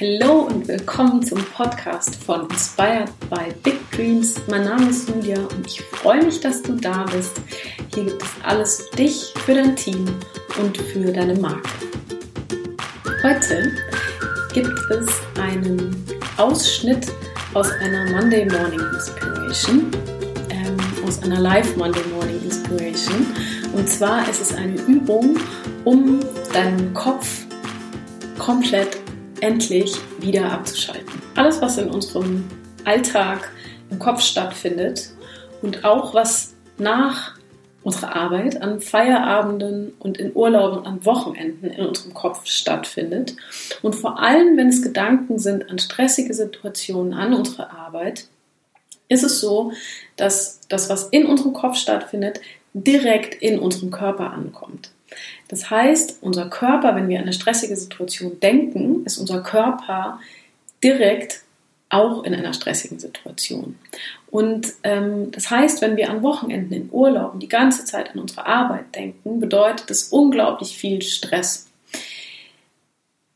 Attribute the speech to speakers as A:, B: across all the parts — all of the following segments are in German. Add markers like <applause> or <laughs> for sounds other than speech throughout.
A: Hallo und willkommen zum Podcast von Inspired by Big Dreams. Mein Name ist Julia und ich freue mich, dass du da bist. Hier gibt es alles für dich, für dein Team und für deine Marke. Heute gibt es einen Ausschnitt aus einer Monday Morning Inspiration, ähm, aus einer Live Monday Morning Inspiration. Und zwar ist es eine Übung, um deinen Kopf komplett endlich wieder abzuschalten. Alles, was in unserem Alltag im Kopf stattfindet und auch was nach unserer Arbeit an Feierabenden und in Urlauben an Wochenenden in unserem Kopf stattfindet. Und vor allem, wenn es Gedanken sind an stressige Situationen an unserer Arbeit, ist es so, dass das, was in unserem Kopf stattfindet, direkt in unserem Körper ankommt. Das heißt, unser Körper, wenn wir an eine stressige Situation denken, ist unser Körper direkt auch in einer stressigen Situation. Und ähm, das heißt, wenn wir an Wochenenden in Urlaub die ganze Zeit an unsere Arbeit denken, bedeutet das unglaublich viel Stress.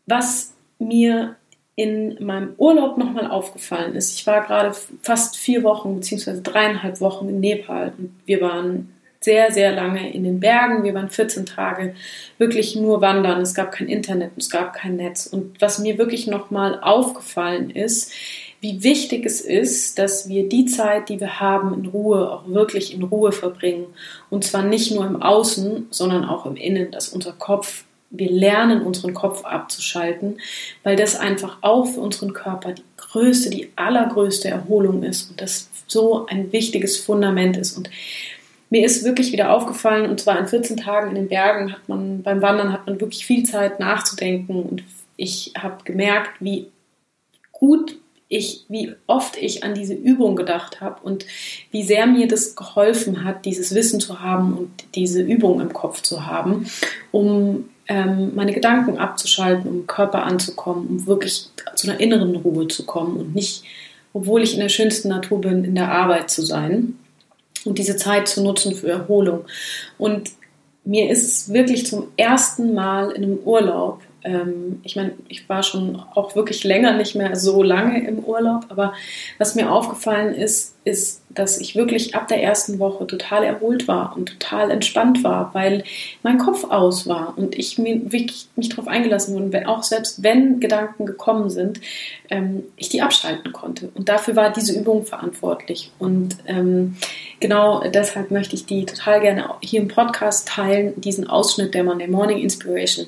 A: Was mir in meinem Urlaub nochmal aufgefallen ist, ich war gerade fast vier Wochen bzw. dreieinhalb Wochen in Nepal und wir waren sehr, sehr lange in den Bergen. Wir waren 14 Tage wirklich nur wandern. Es gab kein Internet, es gab kein Netz. Und was mir wirklich nochmal aufgefallen ist, wie wichtig es ist, dass wir die Zeit, die wir haben, in Ruhe, auch wirklich in Ruhe verbringen. Und zwar nicht nur im Außen, sondern auch im Innen, dass unser Kopf, wir lernen, unseren Kopf abzuschalten, weil das einfach auch für unseren Körper die größte, die allergrößte Erholung ist und das so ein wichtiges Fundament ist. Und mir ist wirklich wieder aufgefallen, und zwar in 14 Tagen in den Bergen hat man, beim Wandern hat man wirklich viel Zeit nachzudenken. Und ich habe gemerkt, wie gut ich, wie oft ich an diese Übung gedacht habe und wie sehr mir das geholfen hat, dieses Wissen zu haben und diese Übung im Kopf zu haben, um ähm, meine Gedanken abzuschalten, um Körper anzukommen, um wirklich zu einer inneren Ruhe zu kommen und nicht, obwohl ich in der schönsten Natur bin, in der Arbeit zu sein und diese Zeit zu nutzen für Erholung. Und mir ist es wirklich zum ersten Mal in einem Urlaub ähm, ich meine, ich war schon auch wirklich länger nicht mehr so lange im Urlaub, aber was mir aufgefallen ist, ist, dass ich wirklich ab der ersten Woche total erholt war und total entspannt war, weil mein Kopf aus war und ich mir wirklich mich darauf eingelassen wurde, auch selbst wenn Gedanken gekommen sind, ähm, ich die abschalten konnte. Und dafür war diese Übung verantwortlich. Und ähm, genau deshalb möchte ich die total gerne hier im Podcast teilen, diesen Ausschnitt der Monday Morning Inspiration.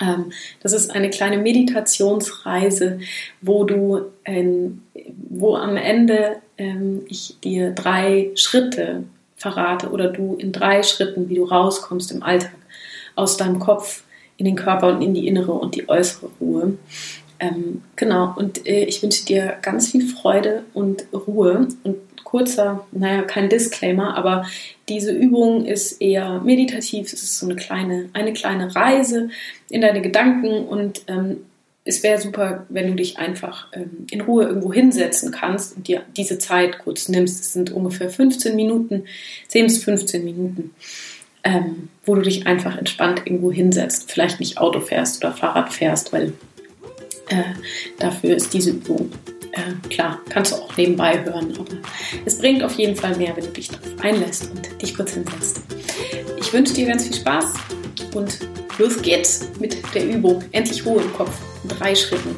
A: Ähm, das ist eine kleine Meditationsreise, wo du, wo am Ende ähm, ich dir drei Schritte verrate oder du in drei Schritten, wie du rauskommst im Alltag aus deinem Kopf in den Körper und in die innere und die äußere Ruhe. Ähm, genau, und äh, ich wünsche dir ganz viel Freude und Ruhe und kurzer, naja, kein Disclaimer, aber diese Übung ist eher meditativ. Es ist so eine kleine, eine kleine Reise in deine Gedanken und ähm, es wäre super, wenn du dich einfach ähm, in Ruhe irgendwo hinsetzen kannst und dir diese Zeit kurz nimmst. Es sind ungefähr 15 Minuten, 10 bis 15 Minuten, ähm, wo du dich einfach entspannt irgendwo hinsetzt. Vielleicht nicht Auto fährst oder Fahrrad fährst, weil äh, dafür ist diese Übung äh, klar, kannst du auch nebenbei hören, aber es bringt auf jeden Fall mehr, wenn du dich darauf einlässt und dich kurz hinsetzt. Ich wünsche dir ganz viel Spaß und los geht's mit der Übung. Endlich Ruhe im Kopf drei Schritten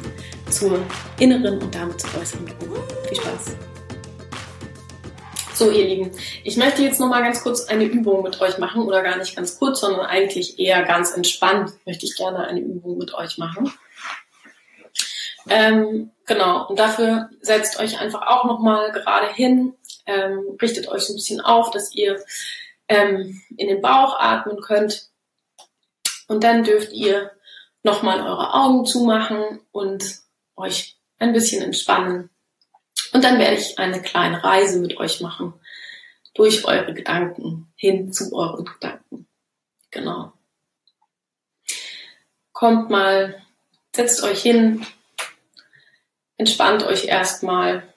A: zur inneren und damit zur äußeren Ruhe. Viel Spaß! So, ihr Lieben, ich möchte jetzt noch mal ganz kurz eine Übung mit euch machen oder gar nicht ganz kurz, sondern eigentlich eher ganz entspannt möchte ich gerne eine Übung mit euch machen. Ähm, genau, und dafür setzt euch einfach auch nochmal gerade hin, ähm, richtet euch so ein bisschen auf, dass ihr ähm, in den Bauch atmen könnt. Und dann dürft ihr nochmal eure Augen zumachen und euch ein bisschen entspannen. Und dann werde ich eine kleine Reise mit euch machen durch eure Gedanken hin zu euren Gedanken. Genau. Kommt mal, setzt euch hin, Entspannt euch erstmal.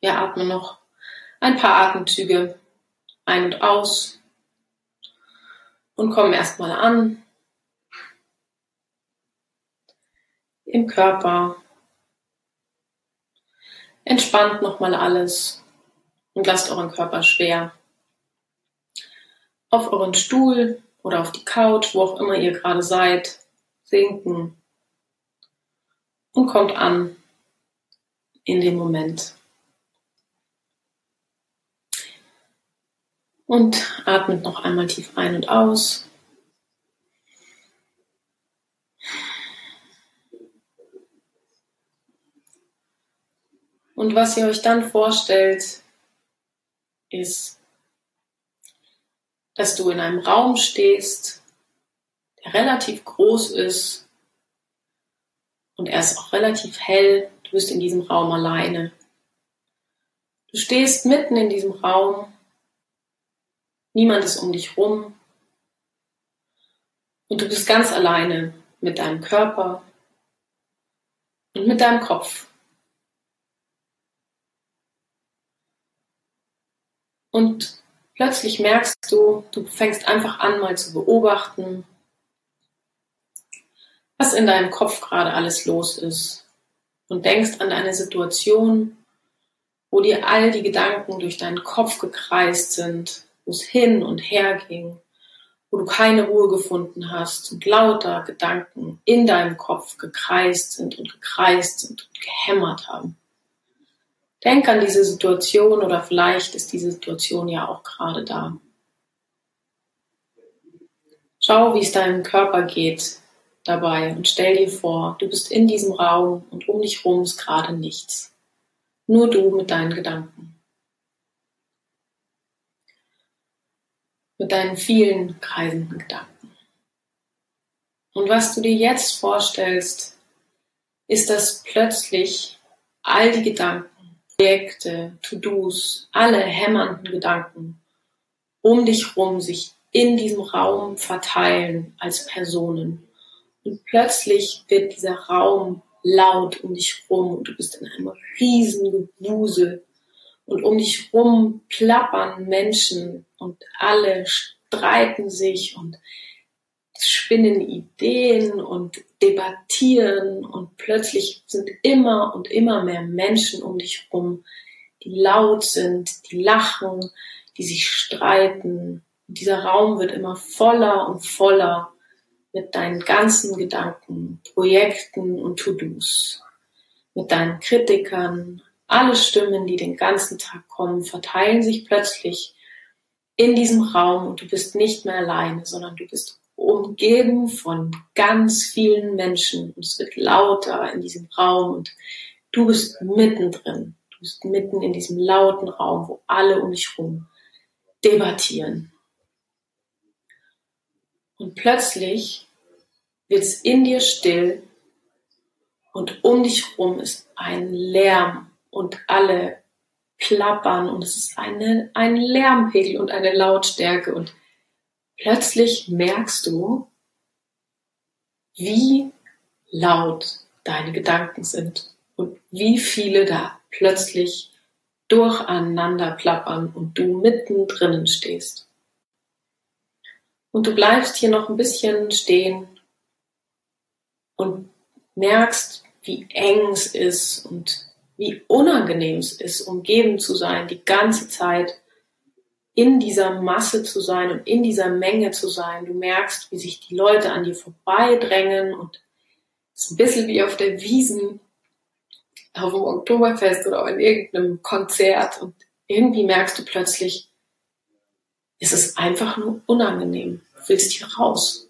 A: Wir atmen noch ein paar Atemzüge ein und aus und kommen erstmal an. im Körper. Entspannt nochmal alles und lasst euren Körper schwer. Auf euren Stuhl oder auf die Couch, wo auch immer ihr gerade seid, sinken und kommt an in dem Moment. Und atmet noch einmal tief ein und aus. Und was ihr euch dann vorstellt, ist, dass du in einem Raum stehst, der relativ groß ist und er ist auch relativ hell. Du bist in diesem Raum alleine. Du stehst mitten in diesem Raum. Niemand ist um dich rum. Und du bist ganz alleine mit deinem Körper und mit deinem Kopf. Und plötzlich merkst du, du fängst einfach an, mal zu beobachten, was in deinem Kopf gerade alles los ist. Und denkst an deine Situation, wo dir all die Gedanken durch deinen Kopf gekreist sind, wo es hin und her ging, wo du keine Ruhe gefunden hast und lauter Gedanken in deinem Kopf gekreist sind und gekreist sind und gehämmert haben. Denk an diese Situation oder vielleicht ist diese Situation ja auch gerade da. Schau, wie es deinem Körper geht dabei und stell dir vor, du bist in diesem Raum und um dich herum ist gerade nichts. Nur du mit deinen Gedanken. Mit deinen vielen kreisenden Gedanken. Und was du dir jetzt vorstellst, ist, dass plötzlich all die Gedanken Projekte, To-Dos, alle hämmernden Gedanken um dich rum sich in diesem Raum verteilen als Personen. Und plötzlich wird dieser Raum laut um dich rum und du bist in einem riesen Gewusel. Und um dich rum plappern Menschen und alle streiten sich und spinnen Ideen und debattieren und plötzlich sind immer und immer mehr Menschen um dich herum, die laut sind, die lachen, die sich streiten. Und dieser Raum wird immer voller und voller mit deinen ganzen Gedanken, Projekten und To-Dos, mit deinen Kritikern. Alle Stimmen, die den ganzen Tag kommen, verteilen sich plötzlich in diesem Raum und du bist nicht mehr alleine, sondern du bist umgeben von ganz vielen Menschen und es wird lauter in diesem Raum und du bist mittendrin. Du bist mitten in diesem lauten Raum, wo alle um dich herum debattieren. Und plötzlich wird es in dir still und um dich herum ist ein Lärm und alle plappern und es ist eine, ein Lärmpegel und eine Lautstärke und plötzlich merkst du, wie laut deine Gedanken sind und wie viele da plötzlich durcheinander plappern und du mittendrin stehst. Und du bleibst hier noch ein bisschen stehen und merkst, wie eng es ist und wie unangenehm es ist, umgeben zu sein die ganze Zeit in dieser Masse zu sein und in dieser Menge zu sein. Du merkst, wie sich die Leute an dir vorbeidrängen und es ist ein bisschen wie auf der Wiesen, auf dem Oktoberfest oder in irgendeinem Konzert und irgendwie merkst du plötzlich, es ist einfach nur unangenehm. Willst hier raus.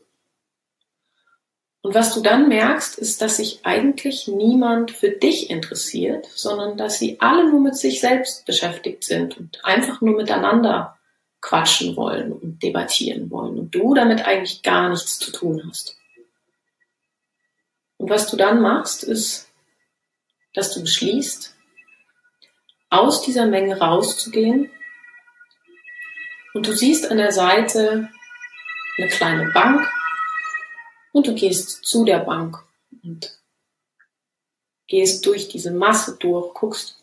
A: Und was du dann merkst, ist, dass sich eigentlich niemand für dich interessiert, sondern dass sie alle nur mit sich selbst beschäftigt sind und einfach nur miteinander quatschen wollen und debattieren wollen und du damit eigentlich gar nichts zu tun hast. Und was du dann machst, ist, dass du beschließt, aus dieser Menge rauszugehen und du siehst an der Seite eine kleine Bank und du gehst zu der Bank und gehst durch diese Masse durch, guckst,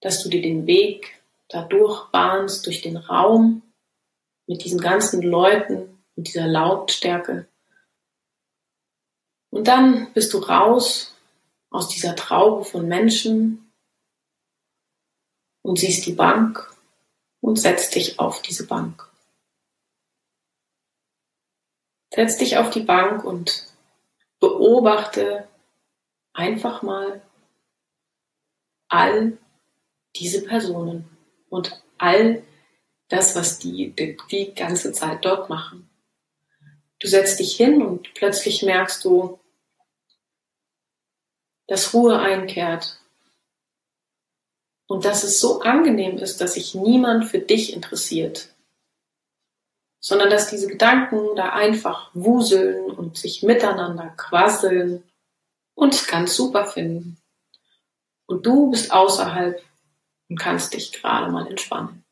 A: dass du dir den Weg dadurch bahnst durch den Raum mit diesen ganzen Leuten, mit dieser Lautstärke. Und dann bist du raus aus dieser Traube von Menschen und siehst die Bank und setzt dich auf diese Bank. Setz dich auf die Bank und beobachte einfach mal all diese Personen und all das, was die, die die ganze Zeit dort machen. Du setzt dich hin und plötzlich merkst du, dass Ruhe einkehrt und dass es so angenehm ist, dass sich niemand für dich interessiert, sondern dass diese Gedanken da einfach wuseln und sich miteinander quasseln und ganz super finden. Und du bist außerhalb und kannst dich gerade mal entspannen.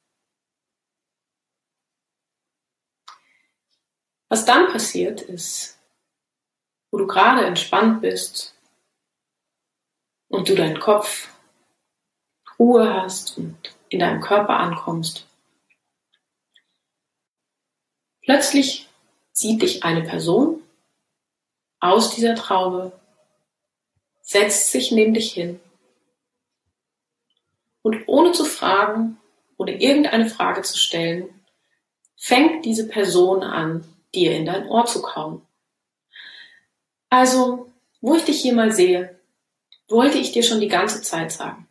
A: Was dann passiert ist, wo du gerade entspannt bist und du deinen Kopf Ruhe hast und in deinem Körper ankommst, plötzlich sieht dich eine Person aus dieser Traube, setzt sich neben dich hin und ohne zu fragen oder irgendeine Frage zu stellen, fängt diese Person an, dir in dein Ohr zu kauen. Also, wo ich dich hier mal sehe, wollte ich dir schon die ganze Zeit sagen.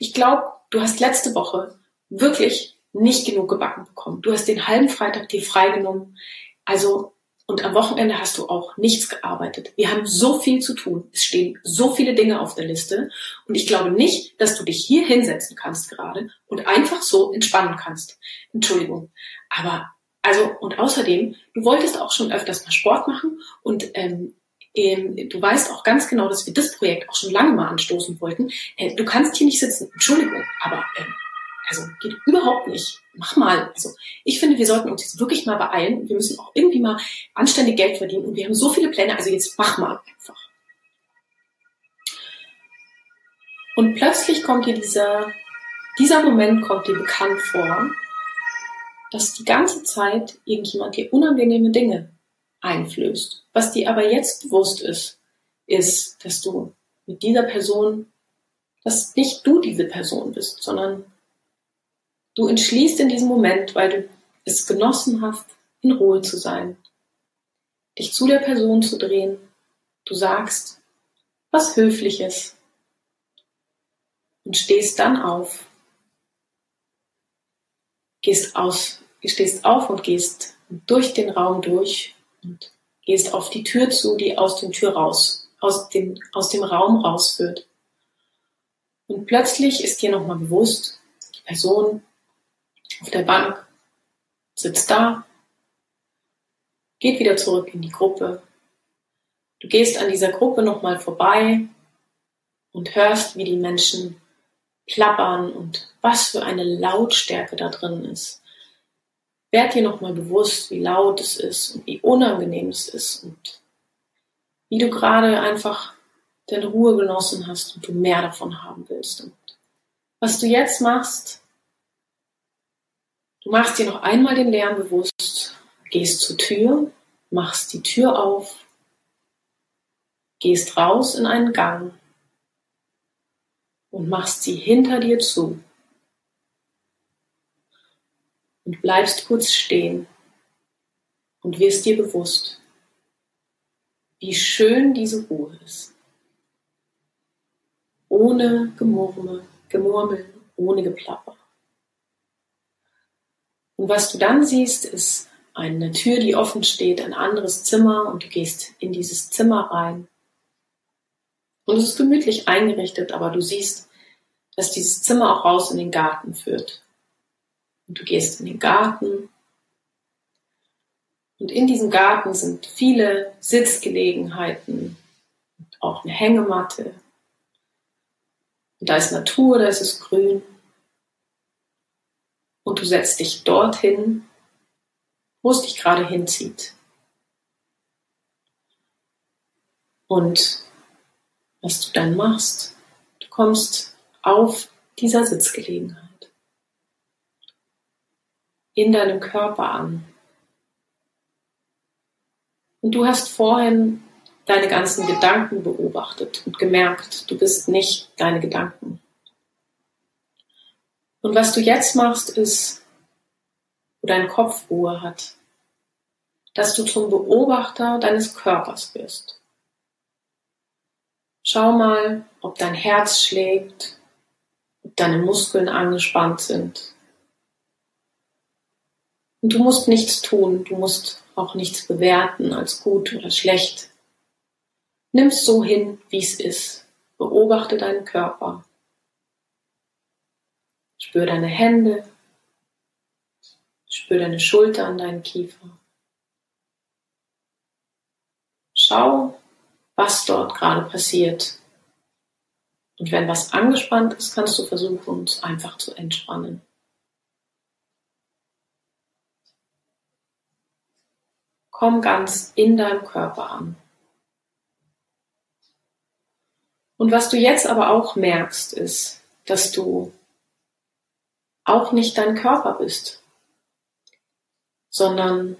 A: Ich glaube, du hast letzte Woche wirklich nicht genug gebacken bekommen. Du hast den halben Freitag dir freigenommen. Also, und am Wochenende hast du auch nichts gearbeitet. Wir haben so viel zu tun. Es stehen so viele Dinge auf der Liste. Und ich glaube nicht, dass du dich hier hinsetzen kannst gerade und einfach so entspannen kannst. Entschuldigung. Aber, also, und außerdem, du wolltest auch schon öfters mal Sport machen und ähm, ähm, du weißt auch ganz genau, dass wir das Projekt auch schon lange mal anstoßen wollten. Äh, du kannst hier nicht sitzen. Entschuldigung, aber ähm, also geht überhaupt nicht. Mach mal. Also ich finde, wir sollten uns jetzt wirklich mal beeilen. Wir müssen auch irgendwie mal anständig Geld verdienen und wir haben so viele Pläne. Also jetzt mach mal einfach. Und plötzlich kommt dir dieser, dieser Moment kommt dir bekannt vor, dass die ganze Zeit irgendjemand dir unangenehme Dinge einflößt. Was dir aber jetzt bewusst ist, ist, dass du mit dieser Person, dass nicht du diese Person bist, sondern du entschließt in diesem Moment, weil du es genossen hast, in Ruhe zu sein, dich zu der Person zu drehen. Du sagst was Höfliches und stehst dann auf. Gehst aus, stehst auf und gehst durch den Raum durch und gehst auf die Tür zu, die aus dem Tür raus, aus dem, aus dem Raum rausführt. Und plötzlich ist dir nochmal bewusst, die Person auf der Bank sitzt da, geht wieder zurück in die Gruppe. Du gehst an dieser Gruppe nochmal vorbei und hörst, wie die Menschen plappern und was für eine Lautstärke da drin ist. Werd dir nochmal bewusst, wie laut es ist und wie unangenehm es ist und wie du gerade einfach deine Ruhe genossen hast und du mehr davon haben willst. Und was du jetzt machst, du machst dir noch einmal den Lärm bewusst, gehst zur Tür, machst die Tür auf, gehst raus in einen Gang und machst sie hinter dir zu und bleibst kurz stehen und wirst dir bewusst, wie schön diese Ruhe ist. Ohne Gemurmel, Gemurmel, ohne Geplapper. Und was du dann siehst, ist eine Tür, die offen steht, ein anderes Zimmer und du gehst in dieses Zimmer rein. Und es ist gemütlich eingerichtet, aber du siehst, dass dieses Zimmer auch raus in den Garten führt. Und du gehst in den Garten. Und in diesem Garten sind viele Sitzgelegenheiten auch eine Hängematte. Und da ist Natur, da ist es grün. Und du setzt dich dorthin, wo es dich gerade hinzieht. Und was du dann machst, du kommst auf dieser Sitzgelegenheit in deinem Körper an. Und du hast vorhin deine ganzen Gedanken beobachtet und gemerkt, du bist nicht deine Gedanken. Und was du jetzt machst, ist, wo dein Kopf Ruhe hat, dass du zum Beobachter deines Körpers wirst. Schau mal, ob dein Herz schlägt, ob deine Muskeln angespannt sind. Und du musst nichts tun, du musst auch nichts bewerten als gut oder schlecht. Nimm's so hin, wie es ist. Beobachte deinen Körper. Spür deine Hände. Spür deine Schulter an deinen Kiefer. Schau, was dort gerade passiert. Und wenn was angespannt ist, kannst du versuchen, es einfach zu entspannen. Komm ganz in deinem Körper an. Und was du jetzt aber auch merkst, ist, dass du auch nicht dein Körper bist, sondern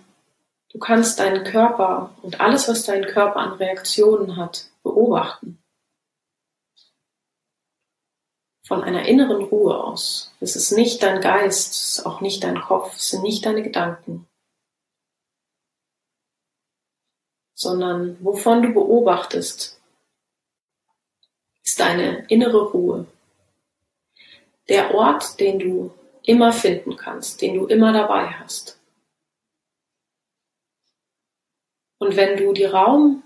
A: du kannst deinen Körper und alles, was dein Körper an Reaktionen hat, beobachten. Von einer inneren Ruhe aus. Es ist nicht dein Geist, es ist auch nicht dein Kopf, es sind nicht deine Gedanken. sondern wovon du beobachtest, ist deine innere Ruhe. Der Ort, den du immer finden kannst, den du immer dabei hast. Und wenn du dir Raum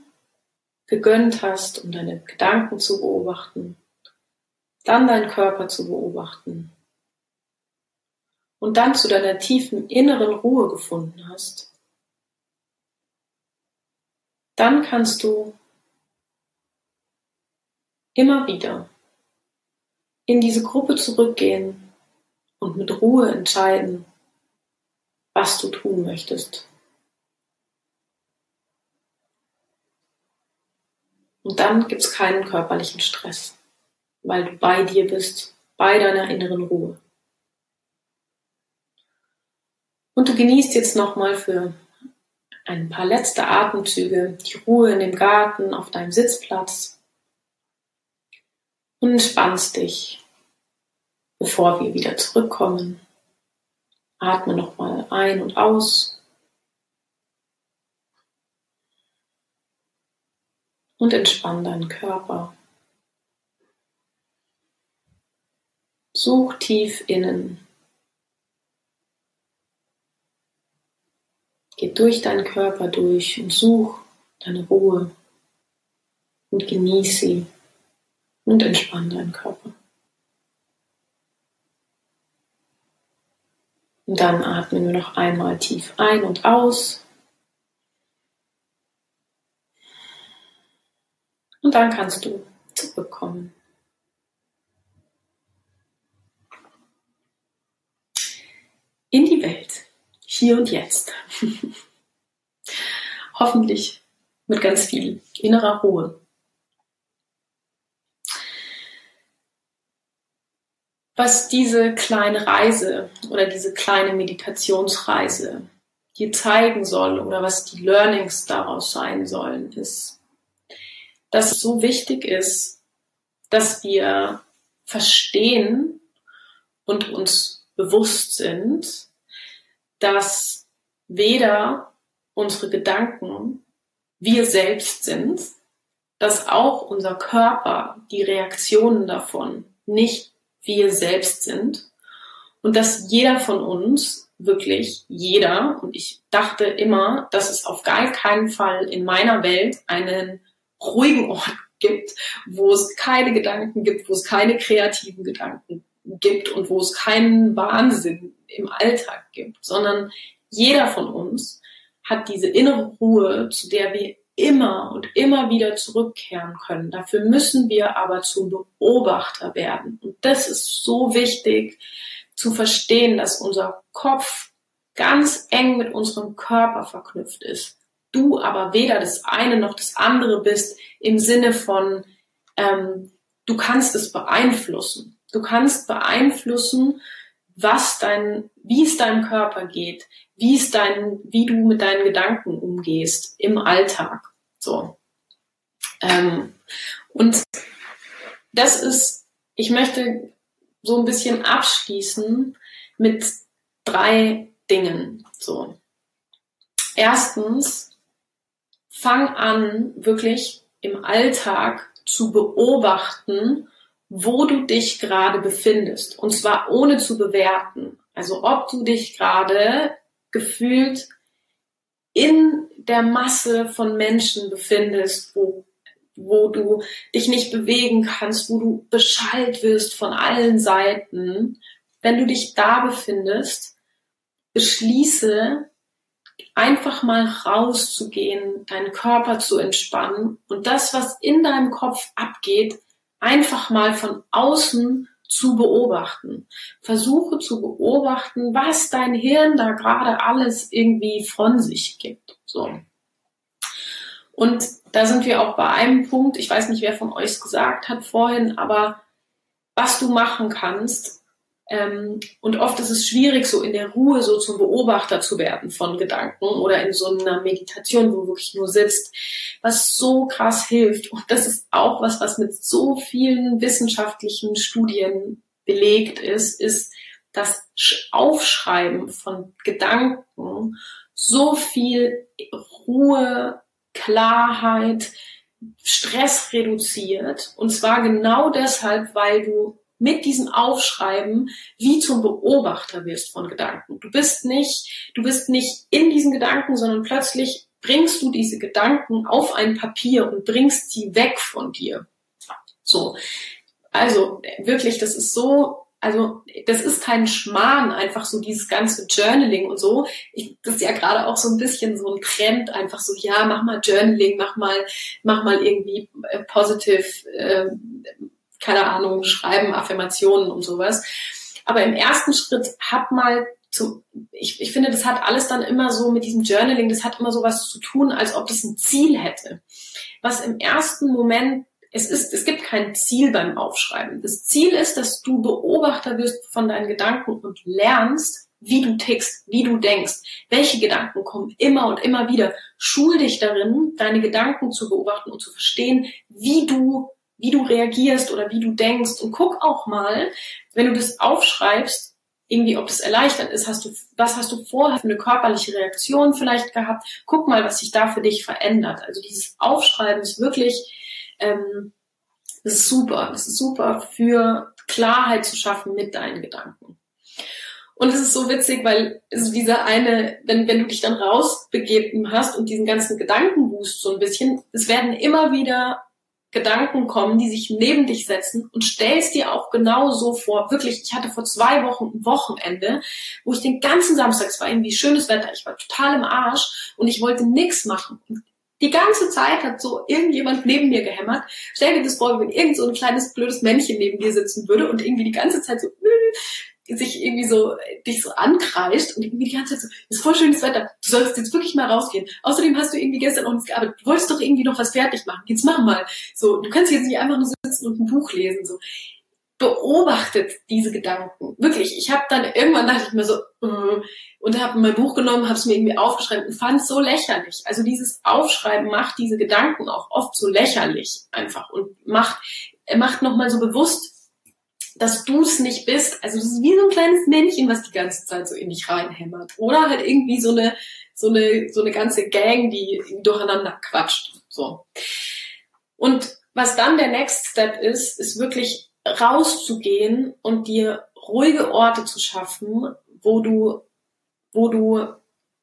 A: gegönnt hast, um deine Gedanken zu beobachten, dann deinen Körper zu beobachten und dann zu deiner tiefen inneren Ruhe gefunden hast, dann kannst du immer wieder in diese Gruppe zurückgehen und mit Ruhe entscheiden, was du tun möchtest. Und dann gibt es keinen körperlichen Stress, weil du bei dir bist, bei deiner inneren Ruhe. Und du genießt jetzt nochmal für ein paar letzte Atemzüge, die Ruhe in dem Garten, auf deinem Sitzplatz und entspannst dich, bevor wir wieder zurückkommen. Atme nochmal ein und aus. Und entspann deinen Körper. Such tief innen Geh durch deinen Körper durch und such deine Ruhe und genieß sie und entspann deinen Körper. Und dann atmen wir noch einmal tief ein und aus. Und dann kannst du zurückkommen. In die Welt hier und jetzt. <laughs> Hoffentlich mit ganz viel innerer Ruhe. Was diese kleine Reise oder diese kleine Meditationsreise dir zeigen soll oder was die Learnings daraus sein sollen, ist, dass es so wichtig ist, dass wir verstehen und uns bewusst sind, dass weder unsere Gedanken wir selbst sind, dass auch unser Körper, die Reaktionen davon nicht wir selbst sind und dass jeder von uns, wirklich jeder, und ich dachte immer, dass es auf gar keinen Fall in meiner Welt einen ruhigen Ort <laughs> gibt, wo es keine Gedanken gibt, wo es keine kreativen Gedanken gibt und wo es keinen Wahnsinn im Alltag gibt, sondern jeder von uns hat diese innere Ruhe, zu der wir immer und immer wieder zurückkehren können. Dafür müssen wir aber zum Beobachter werden. Und das ist so wichtig zu verstehen, dass unser Kopf ganz eng mit unserem Körper verknüpft ist. Du aber weder das eine noch das andere bist im Sinne von, ähm, du kannst es beeinflussen. Du kannst beeinflussen, was dein, wie es deinem Körper geht, wie es dein, wie du mit deinen Gedanken umgehst im Alltag. So. Ähm, und das ist, ich möchte so ein bisschen abschließen mit drei Dingen. So. Erstens, fang an, wirklich im Alltag zu beobachten, wo du dich gerade befindest. Und zwar ohne zu bewerten. Also ob du dich gerade gefühlt in der Masse von Menschen befindest, wo, wo du dich nicht bewegen kannst, wo du beschallt wirst von allen Seiten. Wenn du dich da befindest, beschließe, einfach mal rauszugehen, deinen Körper zu entspannen und das, was in deinem Kopf abgeht, einfach mal von außen zu beobachten. Versuche zu beobachten, was dein Hirn da gerade alles irgendwie von sich gibt. So. Und da sind wir auch bei einem Punkt, ich weiß nicht, wer von euch es gesagt hat vorhin, aber was du machen kannst, ähm, und oft ist es schwierig, so in der Ruhe so zum Beobachter zu werden von Gedanken oder in so einer Meditation, wo du wirklich nur sitzt, was so krass hilft. Und das ist auch was, was mit so vielen wissenschaftlichen Studien belegt ist, ist das Aufschreiben von Gedanken so viel Ruhe, Klarheit, Stress reduziert. Und zwar genau deshalb, weil du mit diesem Aufschreiben wie zum Beobachter wirst von Gedanken. Du bist nicht, du bist nicht in diesen Gedanken, sondern plötzlich bringst du diese Gedanken auf ein Papier und bringst sie weg von dir. So. Also, wirklich, das ist so, also, das ist kein Schmarrn, einfach so dieses ganze Journaling und so. Ich, das ist ja gerade auch so ein bisschen so ein Trend, einfach so, ja, mach mal Journaling, mach mal, mach mal irgendwie äh, positive, äh, keine Ahnung, schreiben, Affirmationen und sowas. Aber im ersten Schritt hab mal zu, ich, ich finde, das hat alles dann immer so mit diesem Journaling, das hat immer so was zu tun, als ob das ein Ziel hätte. Was im ersten Moment, es ist, es gibt kein Ziel beim Aufschreiben. Das Ziel ist, dass du Beobachter wirst von deinen Gedanken und lernst, wie du tickst, wie du denkst, welche Gedanken kommen immer und immer wieder. Schul dich darin, deine Gedanken zu beobachten und zu verstehen, wie du wie du reagierst oder wie du denkst und guck auch mal, wenn du das aufschreibst, irgendwie, ob das erleichtert ist, hast du, was hast du vorher für eine körperliche Reaktion vielleicht gehabt? Guck mal, was sich da für dich verändert. Also dieses Aufschreiben ist wirklich, ähm, das ist super. Das ist super für Klarheit zu schaffen mit deinen Gedanken. Und es ist so witzig, weil es dieser eine, wenn, wenn du dich dann rausbegeben hast und diesen ganzen Gedankenboost so ein bisschen, es werden immer wieder Gedanken kommen, die sich neben dich setzen und stellst dir auch genau so vor. Wirklich, ich hatte vor zwei Wochen ein Wochenende, wo ich den ganzen Samstag, es war irgendwie schönes Wetter, ich war total im Arsch und ich wollte nichts machen. Die ganze Zeit hat so irgendjemand neben mir gehämmert. Stell dir das vor, wenn irgend so ein kleines blödes Männchen neben dir sitzen würde und irgendwie die ganze Zeit so sich irgendwie so dich so ankreischt und irgendwie die ganze Zeit so, ist voll schönes Wetter, du sollst jetzt wirklich mal rausgehen. Außerdem hast du irgendwie gestern noch nichts gearbeitet, du wolltest doch irgendwie noch was fertig machen, jetzt mach mal. So, du kannst jetzt nicht einfach nur sitzen und ein Buch lesen. So, beobachtet diese Gedanken. Wirklich, ich habe dann irgendwann dachte ich mir so äh, und habe mein Buch genommen, habe es mir irgendwie aufgeschrieben und fand es so lächerlich. Also dieses Aufschreiben macht diese Gedanken auch oft so lächerlich einfach und macht macht noch mal so bewusst, dass du es nicht bist. Also es ist wie so ein kleines Männchen, was die ganze Zeit so in dich reinhämmert. Oder halt irgendwie so eine, so eine, so eine ganze Gang, die durcheinander quatscht. So. Und was dann der Next Step ist, ist wirklich rauszugehen und dir ruhige Orte zu schaffen, wo du, wo du,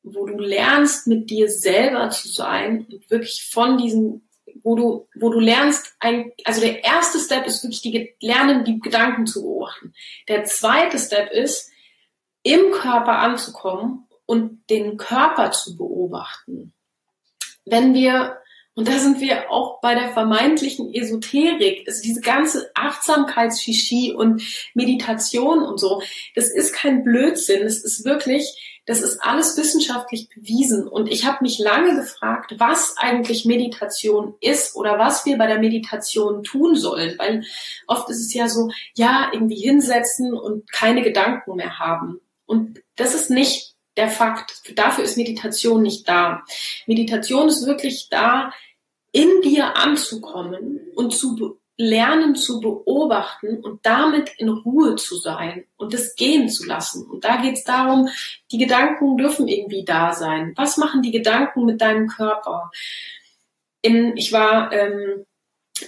A: wo du lernst, mit dir selber zu sein und wirklich von diesem wo du, wo du lernst, ein, also der erste Step ist wirklich die Lernen, die Gedanken zu beobachten. Der zweite Step ist, im Körper anzukommen und den Körper zu beobachten. Wenn wir, und da sind wir auch bei der vermeintlichen Esoterik, also diese ganze Achtsamkeitsfischie und Meditation und so, das ist kein Blödsinn, es ist wirklich, das ist alles wissenschaftlich bewiesen. Und ich habe mich lange gefragt, was eigentlich Meditation ist oder was wir bei der Meditation tun sollen. Weil oft ist es ja so, ja, irgendwie hinsetzen und keine Gedanken mehr haben. Und das ist nicht der Fakt. Dafür ist Meditation nicht da. Meditation ist wirklich da, in dir anzukommen und zu lernen zu beobachten und damit in Ruhe zu sein und es gehen zu lassen. Und da geht es darum, die Gedanken dürfen irgendwie da sein. Was machen die Gedanken mit deinem Körper? In, ich war ähm,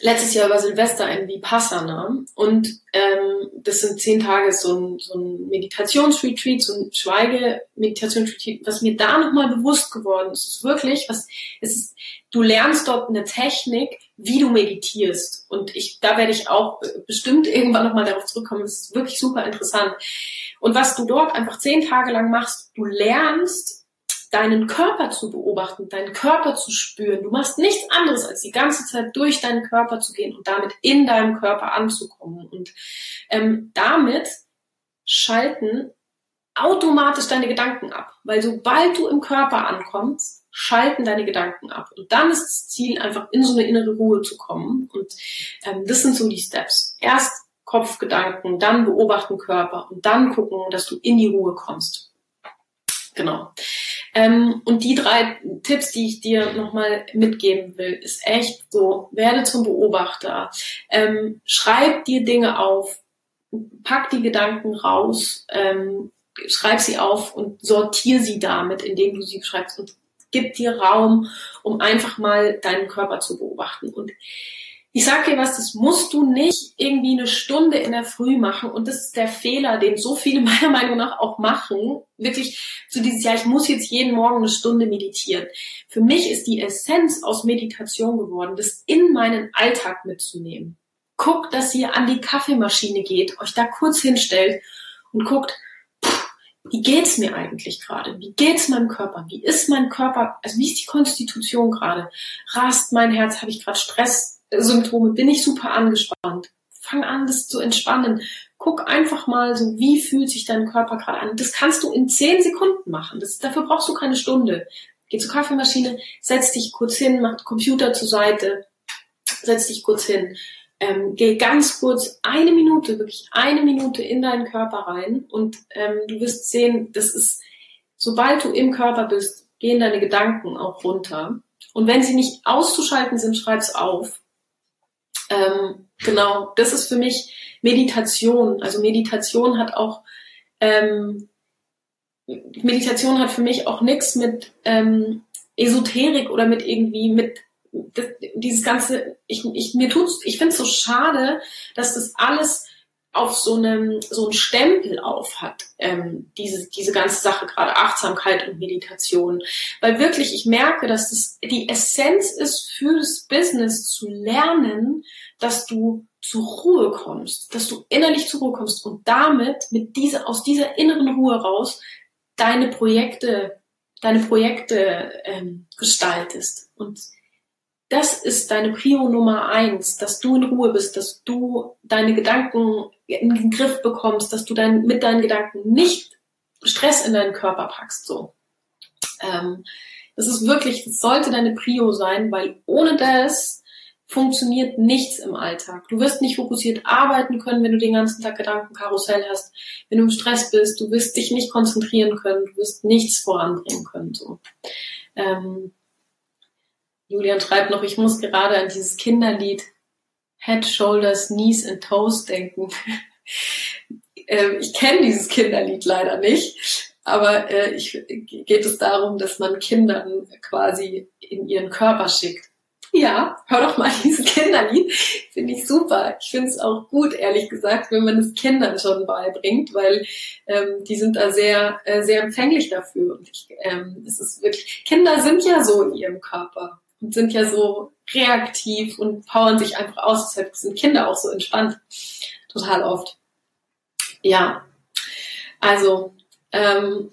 A: letztes Jahr über Silvester in Vipassana und ähm, das sind zehn Tage so ein, so ein Meditationsretreat, so ein Schweige-Meditationsretreat, was mir da nochmal bewusst geworden ist, ist wirklich, was es ist, du lernst dort eine Technik, wie du meditierst. Und ich, da werde ich auch bestimmt irgendwann nochmal darauf zurückkommen, das ist wirklich super interessant. Und was du dort einfach zehn Tage lang machst, du lernst deinen Körper zu beobachten, deinen Körper zu spüren. Du machst nichts anderes, als die ganze Zeit durch deinen Körper zu gehen und damit in deinem Körper anzukommen. Und ähm, damit schalten automatisch deine Gedanken ab. Weil sobald du im Körper ankommst, schalten deine Gedanken ab. Und dann ist das Ziel, einfach in so eine innere Ruhe zu kommen. Und ähm, das sind so die Steps. Erst Kopfgedanken, dann beobachten Körper und dann gucken, dass du in die Ruhe kommst. Genau. Ähm, und die drei Tipps, die ich dir nochmal mitgeben will, ist echt so, werde zum Beobachter, ähm, schreib dir Dinge auf, pack die Gedanken raus, ähm, schreib sie auf und sortier sie damit, indem du sie schreibst und gib dir Raum, um einfach mal deinen Körper zu beobachten. Und ich sag dir was, das musst du nicht irgendwie eine Stunde in der Früh machen. Und das ist der Fehler, den so viele <laughs> meiner Meinung nach auch machen. Wirklich so dieses Jahr, ich muss jetzt jeden Morgen eine Stunde meditieren. Für mich ist die Essenz aus Meditation geworden, das in meinen Alltag mitzunehmen. Guckt, dass ihr an die Kaffeemaschine geht, euch da kurz hinstellt und guckt, wie geht's mir eigentlich gerade? Wie geht's meinem Körper? Wie ist mein Körper? Also wie ist die Konstitution gerade? Rast mein Herz? Habe ich gerade Stress? Symptome, bin ich super angespannt. Fang an, das zu entspannen. Guck einfach mal so, wie fühlt sich dein Körper gerade an. Das kannst du in zehn Sekunden machen. Das, dafür brauchst du keine Stunde. Geh zur Kaffeemaschine, setz dich kurz hin, mach den Computer zur Seite, setz dich kurz hin. Ähm, geh ganz kurz eine Minute, wirklich eine Minute in deinen Körper rein und ähm, du wirst sehen, das ist, sobald du im Körper bist, gehen deine Gedanken auch runter. Und wenn sie nicht auszuschalten sind, schreib's auf. Ähm, genau, das ist für mich Meditation. Also Meditation hat auch ähm, Meditation hat für mich auch nichts mit ähm, Esoterik oder mit irgendwie mit das, dieses ganze. Ich, ich mir tut's. Ich finde es so schade, dass das alles auf so einem so einen Stempel auf hat, ähm, diese, diese ganze Sache, gerade Achtsamkeit und Meditation. Weil wirklich, ich merke, dass das die Essenz ist für das Business zu lernen, dass du zur Ruhe kommst, dass du innerlich zur Ruhe kommst und damit mit dieser, aus dieser inneren Ruhe raus deine Projekte, deine Projekte ähm, gestaltest. Und das ist deine Prio Nummer eins, dass du in Ruhe bist, dass du deine Gedanken in den Griff bekommst, dass du dein, mit deinen Gedanken nicht Stress in deinen Körper packst, so. Ähm, das ist wirklich, das sollte deine Prio sein, weil ohne das funktioniert nichts im Alltag. Du wirst nicht fokussiert arbeiten können, wenn du den ganzen Tag Gedankenkarussell hast. Wenn du im Stress bist, du wirst dich nicht konzentrieren können, du wirst nichts voranbringen können, so. Ähm, Julian schreibt noch, ich muss gerade an dieses Kinderlied Head, Shoulders, Knees and Toes denken. <laughs> äh, ich kenne dieses Kinderlied leider nicht, aber äh, ich, geht es darum, dass man Kindern quasi in ihren Körper schickt. Ja, hör doch mal <laughs> dieses Kinderlied. Finde ich super. Ich finde es auch gut, ehrlich gesagt, wenn man es Kindern schon beibringt, weil ähm, die sind da sehr, äh, sehr empfänglich dafür. Und ich, ähm, es ist wirklich, Kinder sind ja so in ihrem Körper und sind ja so reaktiv und powern sich einfach aus. Deshalb sind Kinder auch so entspannt. Total oft. Ja, also ähm,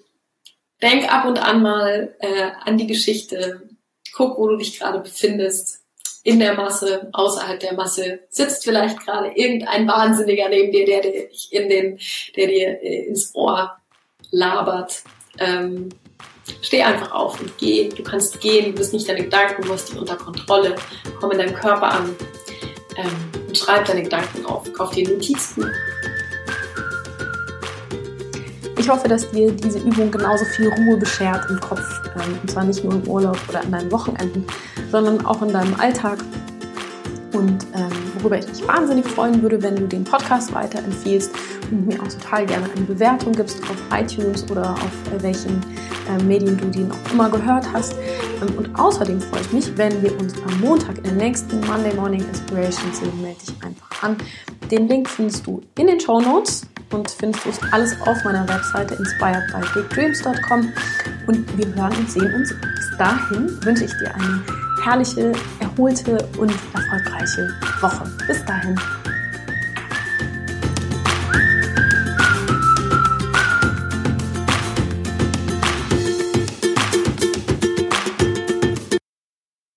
A: denk ab und an mal äh, an die Geschichte. Guck, wo du dich gerade befindest. In der Masse, außerhalb der Masse, sitzt vielleicht gerade irgendein Wahnsinniger neben dir, der dir in den, der dir äh, ins Ohr labert. Ähm, Steh einfach auf und geh. Du kannst gehen, du bist nicht deine Gedanken, du hast die unter Kontrolle. Komm in deinem Körper an ähm, und schreib deine Gedanken auf. Kauf dir Notizen.
B: Ich hoffe, dass dir diese Übung genauso viel Ruhe beschert im Kopf. Ähm, und zwar nicht nur im Urlaub oder an deinen Wochenenden, sondern auch in deinem Alltag. Und ähm, worüber ich mich wahnsinnig freuen würde, wenn du den Podcast weiterempfiehlst und mir auch total gerne eine Bewertung gibst auf iTunes oder auf äh, welchen Medien du die noch immer gehört hast. Ähm, und außerdem freue ich mich, wenn wir uns am Montag in der nächsten Monday Morning Inspiration sehen. Melde dich einfach an. Den Link findest du in den Show Notes und findest du alles auf meiner Webseite inspiredbybigdreams.com. Und wir hören und sehen uns. Bis dahin wünsche ich dir eine herrliche, erholte und erfolgreiche Woche. Bis dahin.